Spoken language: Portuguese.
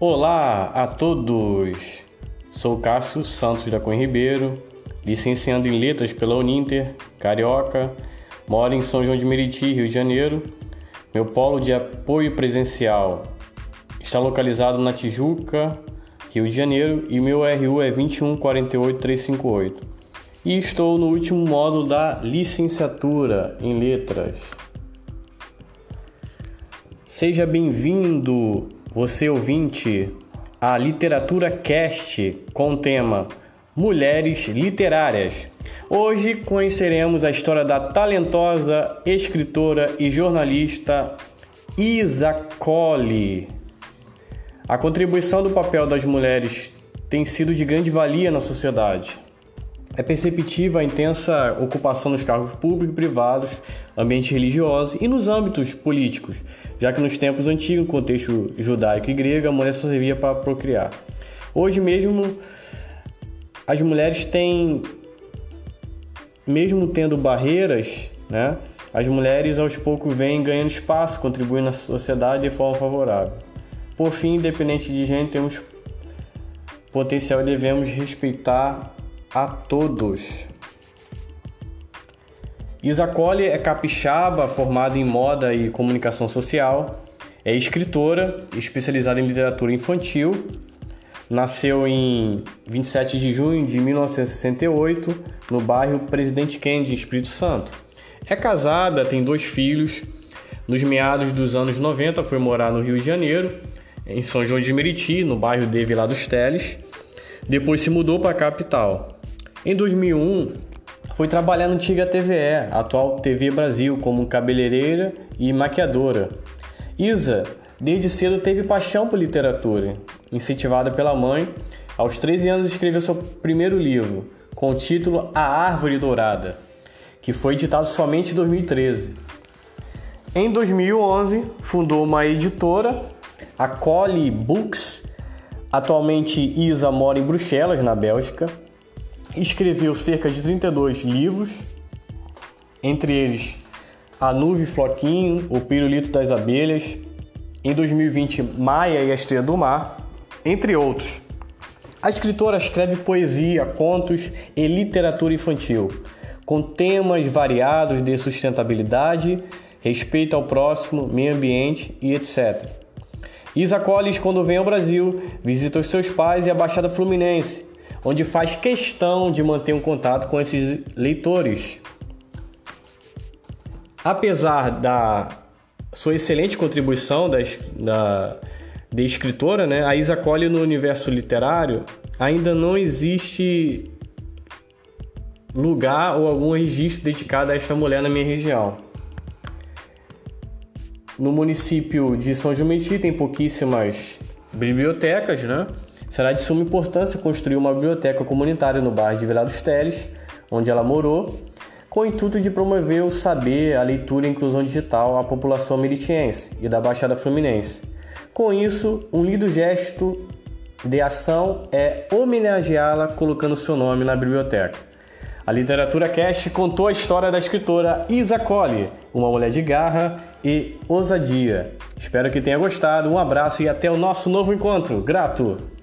Olá a todos! Sou Cássio Santos da Cunha Ribeiro, licenciando em Letras pela Uninter, Carioca, moro em São João de Meriti, Rio de Janeiro. Meu polo de apoio presencial está localizado na Tijuca, Rio de Janeiro, e meu RU é 2148358. E estou no último módulo da licenciatura em Letras. Seja bem-vindo você ouvinte, a Literatura Cast com o tema Mulheres Literárias. Hoje conheceremos a história da talentosa escritora e jornalista Isa Colli. A contribuição do papel das mulheres tem sido de grande valia na sociedade. É perceptível a intensa ocupação nos cargos públicos e privados, ambientes religiosos e nos âmbitos políticos, já que nos tempos antigos, no contexto judaico e grego, a mulher só servia para procriar. Hoje mesmo, as mulheres têm, mesmo tendo barreiras, né, as mulheres aos poucos vêm ganhando espaço, contribuindo na sociedade de forma favorável. Por fim, independente de gênero, temos potencial e devemos respeitar a todos. Isa Colli é capixaba, formada em moda e comunicação social, é escritora, especializada em literatura infantil. Nasceu em 27 de junho de 1968, no bairro Presidente Kennedy, Espírito Santo. É casada, tem dois filhos. Nos meados dos anos 90 foi morar no Rio de Janeiro, em São João de Meriti, no bairro de Vila dos Teles. Depois se mudou para a capital. Em 2001, foi trabalhar na antiga TVE, atual TV Brasil, como cabeleireira e maquiadora. Isa, desde cedo, teve paixão por literatura. Incentivada pela mãe, aos 13 anos escreveu seu primeiro livro, com o título A Árvore Dourada, que foi editado somente em 2013. Em 2011, fundou uma editora, a Collie Books. Atualmente, Isa mora em Bruxelas, na Bélgica escreveu cerca de 32 livros, entre eles A Nuvem Floquinho, O Pirulito das Abelhas, em 2020 Maia e a Estrela do Mar, entre outros. A escritora escreve poesia, contos e literatura infantil, com temas variados de sustentabilidade, respeito ao próximo, meio ambiente e etc. Isa Collins, quando vem ao Brasil, visita os seus pais e a Baixada Fluminense, onde faz questão de manter um contato com esses leitores. Apesar da sua excelente contribuição da, da, de escritora, né, a Isa Colli no universo literário ainda não existe lugar ou algum registro dedicado a esta mulher na minha região. No município de São João tem pouquíssimas bibliotecas, né? Será de suma importância construir uma biblioteca comunitária no bairro de Vila dos Teles, onde ela morou, com o intuito de promover o saber, a leitura e a inclusão digital à população meritiense e da Baixada Fluminense. Com isso, um lindo gesto de ação é homenageá-la colocando seu nome na biblioteca. A Literatura Cast contou a história da escritora Isa Colli, uma mulher de garra e ousadia. Espero que tenha gostado. Um abraço e até o nosso novo encontro. Grato!